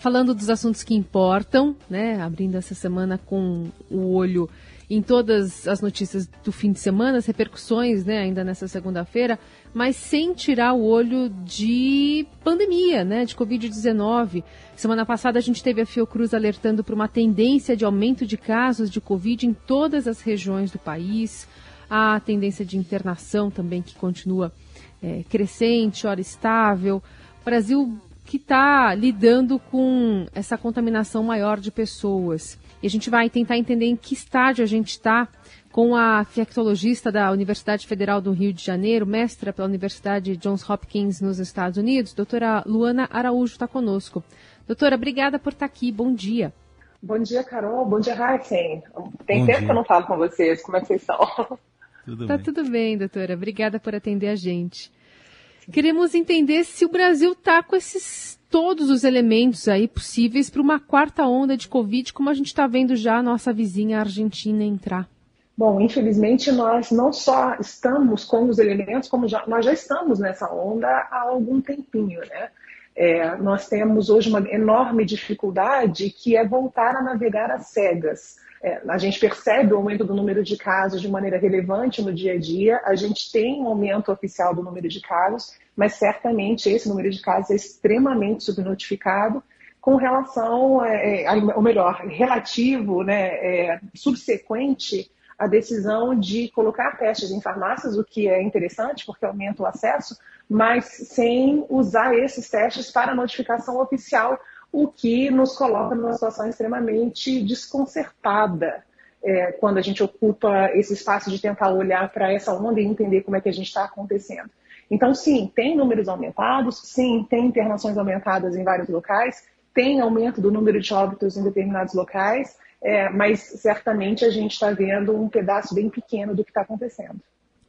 falando dos assuntos que importam, né? Abrindo essa semana com o olho em todas as notícias do fim de semana, as repercussões, né, ainda nessa segunda-feira, mas sem tirar o olho de pandemia, né, de Covid-19. Semana passada a gente teve a Fiocruz alertando para uma tendência de aumento de casos de Covid em todas as regiões do país, a tendência de internação também que continua é, crescente, hora estável. O Brasil que está lidando com essa contaminação maior de pessoas. E a gente vai tentar entender em que estágio a gente está com a infectologista da Universidade Federal do Rio de Janeiro, mestra pela Universidade Johns Hopkins nos Estados Unidos, doutora Luana Araújo está conosco. Doutora, obrigada por estar aqui. Bom dia. Bom dia, Carol. Bom dia, Heisen. Tem Bom tempo dia. que eu não falo com vocês. Como é que vocês estão? Tudo tá bem. tudo bem, doutora. Obrigada por atender a gente. Queremos entender se o Brasil está com esses todos os elementos aí possíveis para uma quarta onda de Covid, como a gente está vendo já a nossa vizinha Argentina entrar. Bom, infelizmente nós não só estamos com os elementos, como já, nós já estamos nessa onda há algum tempinho, né? É, nós temos hoje uma enorme dificuldade que é voltar a navegar às cegas. É, a gente percebe o aumento do número de casos de maneira relevante no dia a dia, a gente tem um aumento oficial do número de casos, mas certamente esse número de casos é extremamente subnotificado com relação, é, é ou melhor, relativo, né, é, subsequente à decisão de colocar testes em farmácias, o que é interessante porque aumenta o acesso, mas sem usar esses testes para notificação oficial, o que nos coloca numa situação extremamente desconcertada. É, quando a gente ocupa esse espaço de tentar olhar para essa onda e entender como é que a gente está acontecendo. Então, sim, tem números aumentados, sim, tem internações aumentadas em vários locais, tem aumento do número de óbitos em determinados locais, é, mas certamente a gente está vendo um pedaço bem pequeno do que está acontecendo.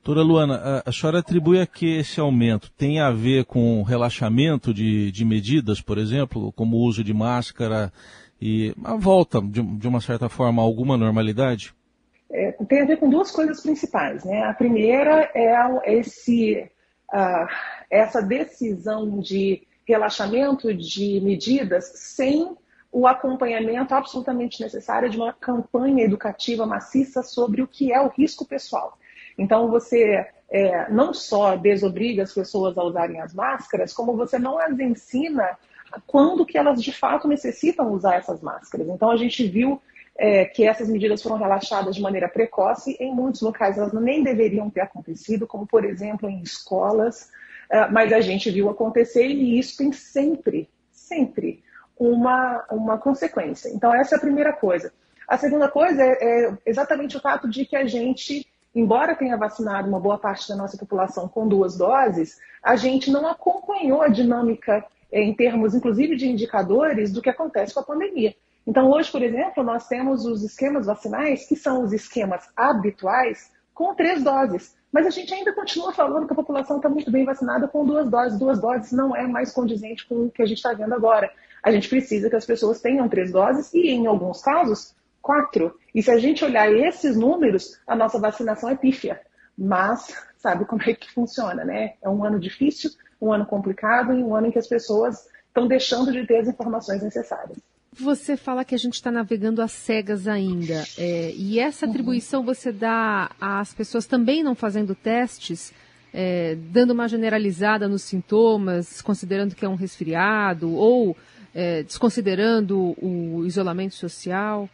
Doutora Luana, a, senhora atribui a que esse aumento tem a ver com relaxamento de, de medidas, por exemplo, como o uso de máscara e a volta, de, de uma certa forma, a alguma normalidade? É, tem a ver com duas coisas principais. Né? A primeira é esse uh, essa decisão de relaxamento de medidas sem o acompanhamento absolutamente necessário de uma campanha educativa maciça sobre o que é o risco pessoal. Então, você é, não só desobriga as pessoas a usarem as máscaras, como você não as ensina quando que elas de fato necessitam usar essas máscaras. Então, a gente viu é, que essas medidas foram relaxadas de maneira precoce. Em muitos locais elas nem deveriam ter acontecido, como por exemplo em escolas, é, mas a gente viu acontecer e isso tem sempre, sempre uma, uma consequência. Então, essa é a primeira coisa. A segunda coisa é, é exatamente o fato de que a gente, embora tenha vacinado uma boa parte da nossa população com duas doses, a gente não acompanhou a dinâmica é, em termos, inclusive, de indicadores do que acontece com a pandemia. Então, hoje, por exemplo, nós temos os esquemas vacinais, que são os esquemas habituais, com três doses. Mas a gente ainda continua falando que a população está muito bem vacinada com duas doses. Duas doses não é mais condizente com o que a gente está vendo agora. A gente precisa que as pessoas tenham três doses e, em alguns casos, quatro. E se a gente olhar esses números, a nossa vacinação é pífia. Mas sabe como é que funciona, né? É um ano difícil, um ano complicado e um ano em que as pessoas estão deixando de ter as informações necessárias. Você fala que a gente está navegando às cegas ainda. É, e essa uhum. atribuição você dá às pessoas também não fazendo testes, é, dando uma generalizada nos sintomas, considerando que é um resfriado, ou é, desconsiderando o isolamento social?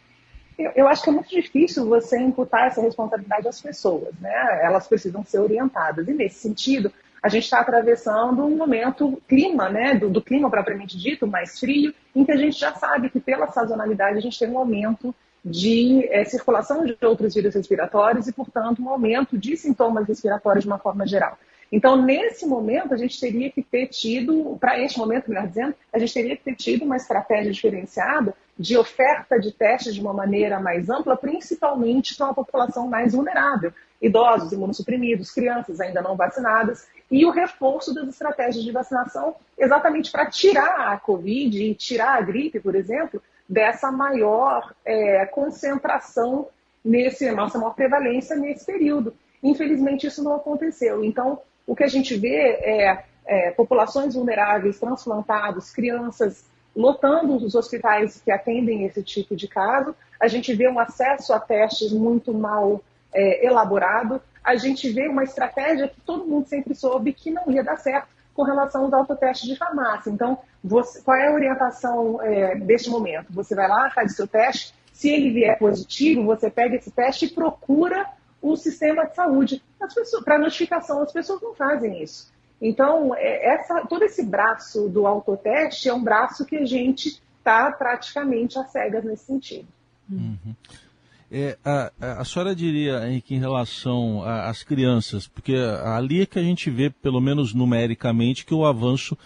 Eu, eu, acho que é muito difícil você imputar essa responsabilidade às pessoas, né? Elas precisam ser orientadas. E nesse sentido, a gente está atravessando um momento clima, né, do, do, clima propriamente dito, mais frio, em que a gente já sabe que pela sazonalidade a gente tem um aumento de é, circulação de outros vírus respiratórios e, portanto, um aumento de sintomas respiratórios de uma forma geral. Então, nesse momento, a gente teria que ter tido, para este momento, melhor dizendo, a gente teria que ter tido uma estratégia diferenciada de oferta de testes de uma maneira mais ampla, principalmente para uma população mais vulnerável, idosos, imunossuprimidos, crianças ainda não vacinadas, e o reforço das estratégias de vacinação, exatamente para tirar a Covid e tirar a gripe, por exemplo, dessa maior é, concentração nesse, nossa maior prevalência nesse período. Infelizmente, isso não aconteceu. Então, o que a gente vê é, é populações vulneráveis, transplantados, crianças lotando os hospitais que atendem esse tipo de caso, a gente vê um acesso a testes muito mal é, elaborado, a gente vê uma estratégia que todo mundo sempre soube que não ia dar certo com relação aos autotestes de farmácia. Então, você, qual é a orientação é, deste momento? Você vai lá, faz o seu teste, se ele vier positivo, você pega esse teste e procura o sistema de saúde para notificação. As pessoas não fazem isso. Então, é, essa, todo esse braço do autoteste é um braço que a gente está praticamente às cegas nesse sentido. Uhum. É, a, a, senhora diria, Henrique, em relação às crianças, porque ali é que a gente vê, pelo menos numericamente, que o avanço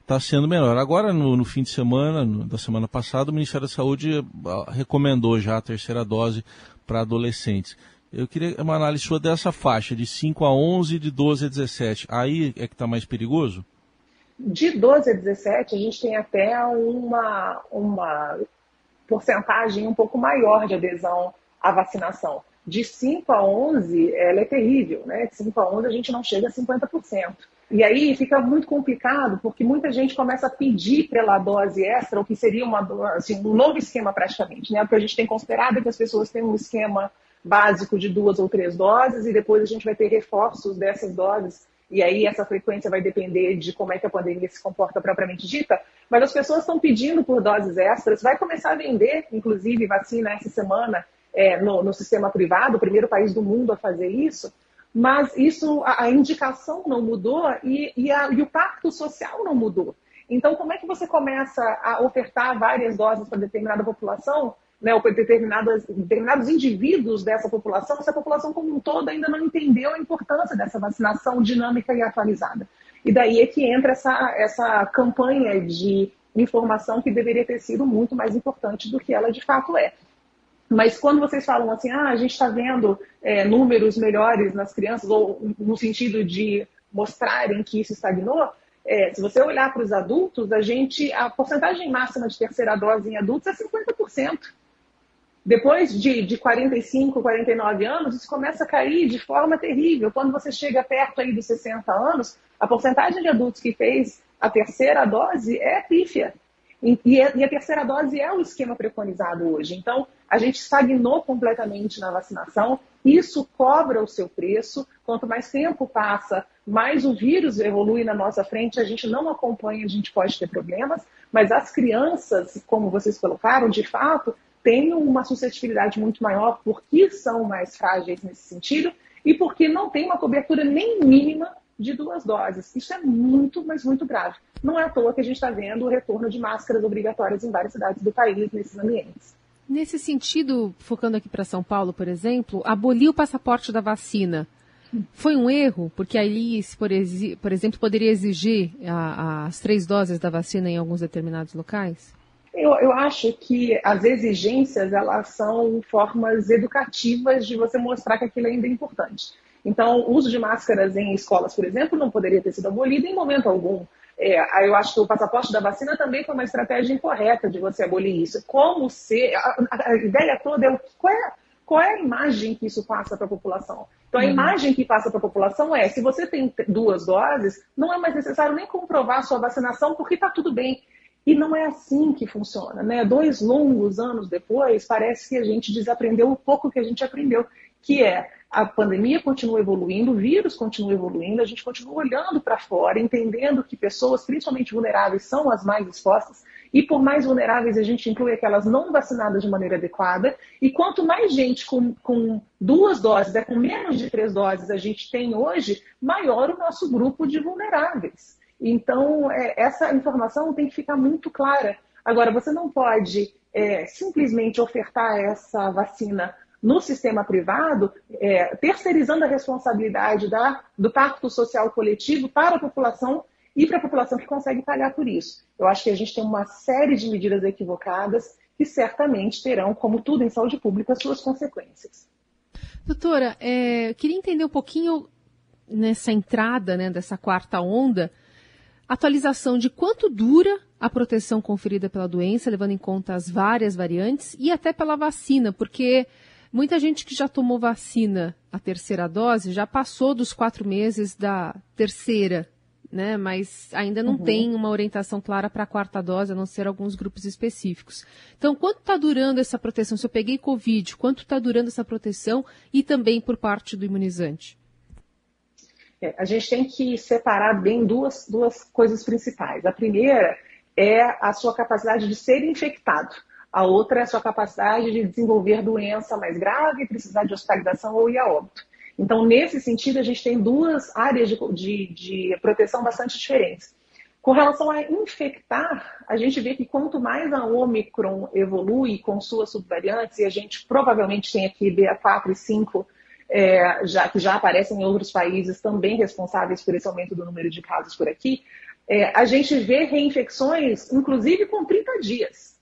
está sendo menor. Agora, no, no, fim de semana, no, da semana passada, o Ministério da Saúde ah, recomendou já a terceira dose para adolescentes. Eu queria uma análise sua dessa faixa, de 5 a 11, de 12 a 17. Aí é que está mais perigoso? De 12 a 17, a gente tem até uma, uma porcentagem um pouco maior de adesão à vacinação. De 5 a 11, ela é terrível, né? De 5 a 11, a gente não chega a 50%. E aí fica muito complicado, porque muita gente começa a pedir pela dose extra, o que seria uma, assim, um novo esquema praticamente, né? Porque a gente tem considerado que as pessoas têm um esquema básico de duas ou três doses e depois a gente vai ter reforços dessas doses. E aí essa frequência vai depender de como é que a pandemia se comporta propriamente dita. Mas as pessoas estão pedindo por doses extras. Vai começar a vender, inclusive, vacina essa semana é, no, no, sistema privado, o primeiro país do mundo a fazer isso. Mas isso, a, a indicação não mudou e, e, a, e o pacto social não mudou. Então, como é que você começa a ofertar várias doses para determinada população né, ou determinados, determinados indivíduos dessa população, essa população como um todo ainda não entendeu a importância dessa vacinação dinâmica e atualizada. E daí é que entra essa, essa campanha de informação que deveria ter sido muito mais importante do que ela de fato é. Mas quando vocês falam assim, ah, a gente está vendo é, números melhores nas crianças, ou no sentido de mostrarem que isso estagnou, é, se você olhar para os adultos, a gente, a porcentagem máxima de terceira dose em adultos é 50%. Depois de, de 45, 49 anos, isso começa a cair de forma terrível. Quando você chega perto aí dos 60 anos, a porcentagem de adultos que fez a terceira dose é pífia. E, e a terceira dose é o esquema preconizado hoje. Então, a gente estagnou completamente na vacinação. Isso cobra o seu preço. Quanto mais tempo passa, mais o vírus evolui na nossa frente. A gente não acompanha, a gente pode ter problemas. Mas as crianças, como vocês colocaram, de fato, têm uma suscetibilidade muito maior porque são mais frágeis nesse sentido e porque não tem uma cobertura nem mínima de duas doses. Isso é muito, mas muito grave. Não é à toa que a gente está vendo o retorno de máscaras obrigatórias em várias cidades do país nesses ambientes. Nesse sentido, focando aqui para São Paulo, por exemplo, abolir o passaporte da vacina foi um erro, porque aí, por, por exemplo, poderia exigir a, as três doses da vacina em alguns determinados locais? Eu, eu acho que as exigências elas são formas educativas de você mostrar que aquilo ainda é importante. Então, o uso de máscaras em escolas, por exemplo, não poderia ter sido abolido em momento algum. É, eu acho que o passaporte da vacina também foi uma estratégia incorreta de você abolir isso. Como ser. A, a ideia toda é qual é, qual é a imagem que isso passa para a população. Então, a uhum. imagem que passa para a população é: se você tem duas doses, não é mais necessário nem comprovar a sua vacinação, porque está tudo bem. E não é assim que funciona, né? Dois longos anos depois, parece que a gente desaprendeu o pouco que a gente aprendeu, que é a pandemia continua evoluindo, o vírus continua evoluindo, a gente continua olhando para fora, entendendo que pessoas, principalmente vulneráveis, são as mais expostas, e por mais vulneráveis a gente inclui aquelas não vacinadas de maneira adequada, e quanto mais gente com, com duas doses, é, com menos de três doses a gente tem hoje, maior o nosso grupo de vulneráveis. Então, é, essa informação tem que ficar muito clara. Agora, você não pode é, simplesmente ofertar essa vacina no sistema privado, é, terceirizando a responsabilidade da, do pacto social coletivo para a população e para a população que consegue pagar por isso. Eu acho que a gente tem uma série de medidas equivocadas que certamente terão, como tudo em saúde pública, suas consequências. Doutora, é, queria entender um pouquinho nessa entrada né, dessa quarta onda atualização de quanto dura a proteção conferida pela doença, levando em conta as várias variantes e até pela vacina, porque muita gente que já tomou vacina, a terceira dose, já passou dos quatro meses da terceira. né? Mas ainda não uhum. tem uma orientação clara para a quarta dose, a não ser alguns grupos específicos. Então, quanto está durando essa proteção? Se eu peguei Covid, quanto está durando essa proteção e também por parte do imunizante? É, a gente tem que separar bem duas, duas coisas principais. A primeira é a sua capacidade de ser infectado. A outra é a sua capacidade de desenvolver doença mais grave, precisar de hospitalização ou ir a óbito. Então, nesse sentido, a gente tem duas áreas de, de, de proteção bastante diferentes. Com relação a infectar, a gente vê que quanto mais a Omicron evolui com suas subvariantes, e a gente provavelmente tem aqui BA4 e 5, é, já, que já aparecem em outros países também responsáveis por esse aumento do número de casos por aqui, é, a gente vê reinfecções, inclusive com 30 dias.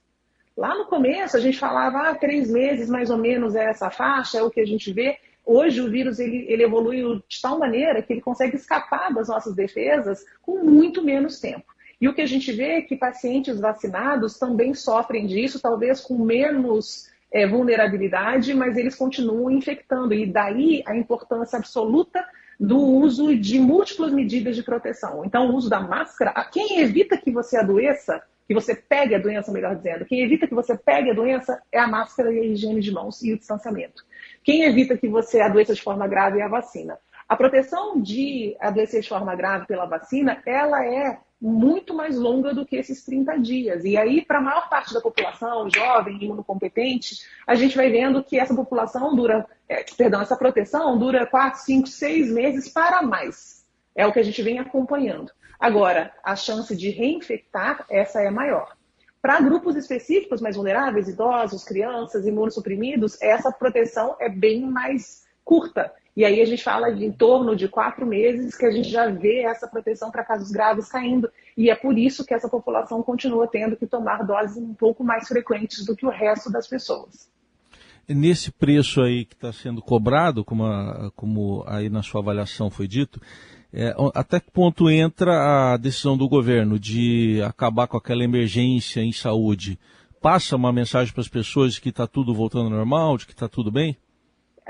Lá no começo, a gente falava, ah, três meses mais ou menos é essa faixa, é o que a gente vê. Hoje o vírus ele, ele evoluiu de tal maneira que ele consegue escapar das nossas defesas com muito menos tempo. E o que a gente vê é que pacientes vacinados também sofrem disso, talvez com menos é, vulnerabilidade, mas eles continuam infectando. E daí a importância absoluta do uso de múltiplas medidas de proteção. Então, o uso da máscara, quem evita que você adoeça, que você pegue a doença, melhor dizendo, quem evita que você pegue a doença é a máscara e a higiene de mãos e o distanciamento. Quem evita que você adoeça de forma grave é a vacina. A proteção de adoecer de forma grave pela vacina, ela é muito mais longa do que esses 30 dias. E aí, para a maior parte da população, jovem, imunocompetente, a gente vai vendo que essa população dura, é, perdão, essa proteção dura 4, 5, 6 meses para mais. É o que a gente vem acompanhando. Agora, a chance de reinfectar, essa é maior. Para grupos específicos mais vulneráveis, idosos, crianças, imunossuprimidos, essa proteção é bem mais curta. E aí a gente fala de em torno de quatro meses que a gente já vê essa proteção para casos graves caindo. E é por isso que essa população continua tendo que tomar doses um pouco mais frequentes do que o resto das pessoas. Nesse preço aí que está sendo cobrado, como, a, como aí na sua avaliação foi dito, é, até que ponto entra a decisão do governo de acabar com aquela emergência em saúde? Passa uma mensagem para as pessoas de que está tudo voltando ao normal, de que está tudo bem?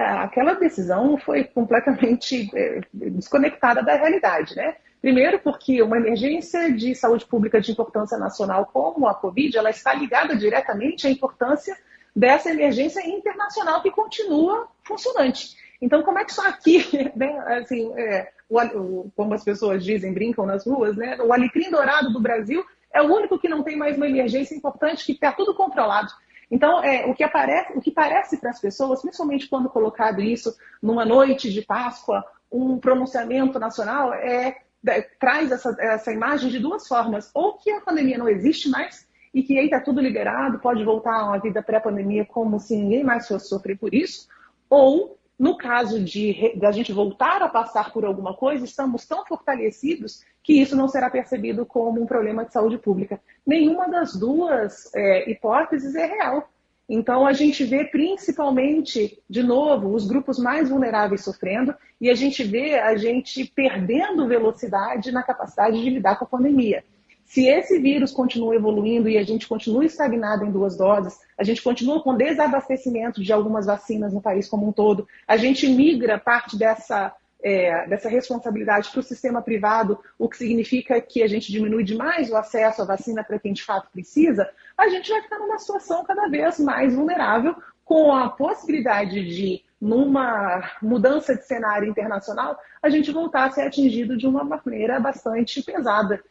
Aquela decisão foi completamente é, desconectada da realidade, né? Primeiro porque uma emergência de saúde pública de importância nacional como a Covid, ela está ligada diretamente à importância dessa emergência internacional que continua funcionante. Então, como é que só aqui, né, assim, é, o, como as pessoas dizem, brincam nas ruas, né? O alecrim dourado do Brasil é o único que não tem mais uma emergência importante, que está tudo controlado. Então, é, o, que aparece, o que parece para as pessoas, principalmente quando colocado isso numa noite de Páscoa, um pronunciamento nacional, é, é, traz essa, essa imagem de duas formas. Ou que a pandemia não existe mais e que aí está tudo liberado, pode voltar a uma vida pré-pandemia como se ninguém mais fosse sofrer por isso, ou no caso de, de a gente voltar a passar por alguma coisa, estamos tão fortalecidos que isso não será percebido como um problema de saúde pública. Nenhuma das duas é, hipóteses é real. Então, a gente vê principalmente, de novo, os grupos mais vulneráveis sofrendo e a gente vê a gente perdendo velocidade na capacidade de lidar com a pandemia. Se esse vírus continua evoluindo e a gente continua estagnado em duas doses, a gente continua com desabastecimento de algumas vacinas no país como um todo, a gente migra parte dessa, é, dessa responsabilidade para o sistema privado, o que significa que a gente diminui demais o acesso à vacina para quem de fato precisa, a gente vai ficar numa situação cada vez mais vulnerável, com a possibilidade de, numa mudança de cenário internacional, a gente voltar a ser atingido de uma maneira bastante pesada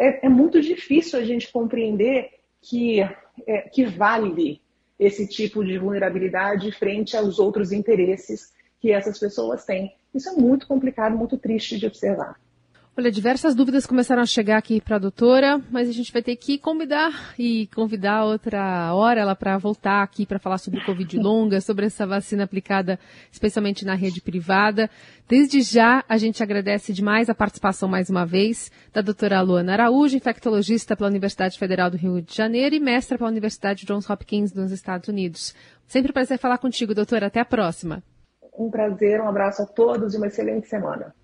é, é muito difícil a gente compreender que, é, que vale esse tipo de vulnerabilidade frente aos outros interesses que essas pessoas têm. Isso é muito complicado, muito triste de observar. Olha, diversas dúvidas começaram a chegar aqui para a doutora, mas a gente vai ter que convidar e convidar outra hora ela para voltar aqui para falar sobre Covid longa, sobre essa vacina aplicada especialmente na rede privada. Desde já, a gente agradece demais a participação mais uma vez da doutora Luana Araújo, infectologista pela Universidade Federal do Rio de Janeiro e mestra pela Universidade Johns Hopkins nos Estados Unidos. Sempre um prazer falar contigo, doutora. Até a próxima. Um prazer, um abraço a todos e uma excelente semana.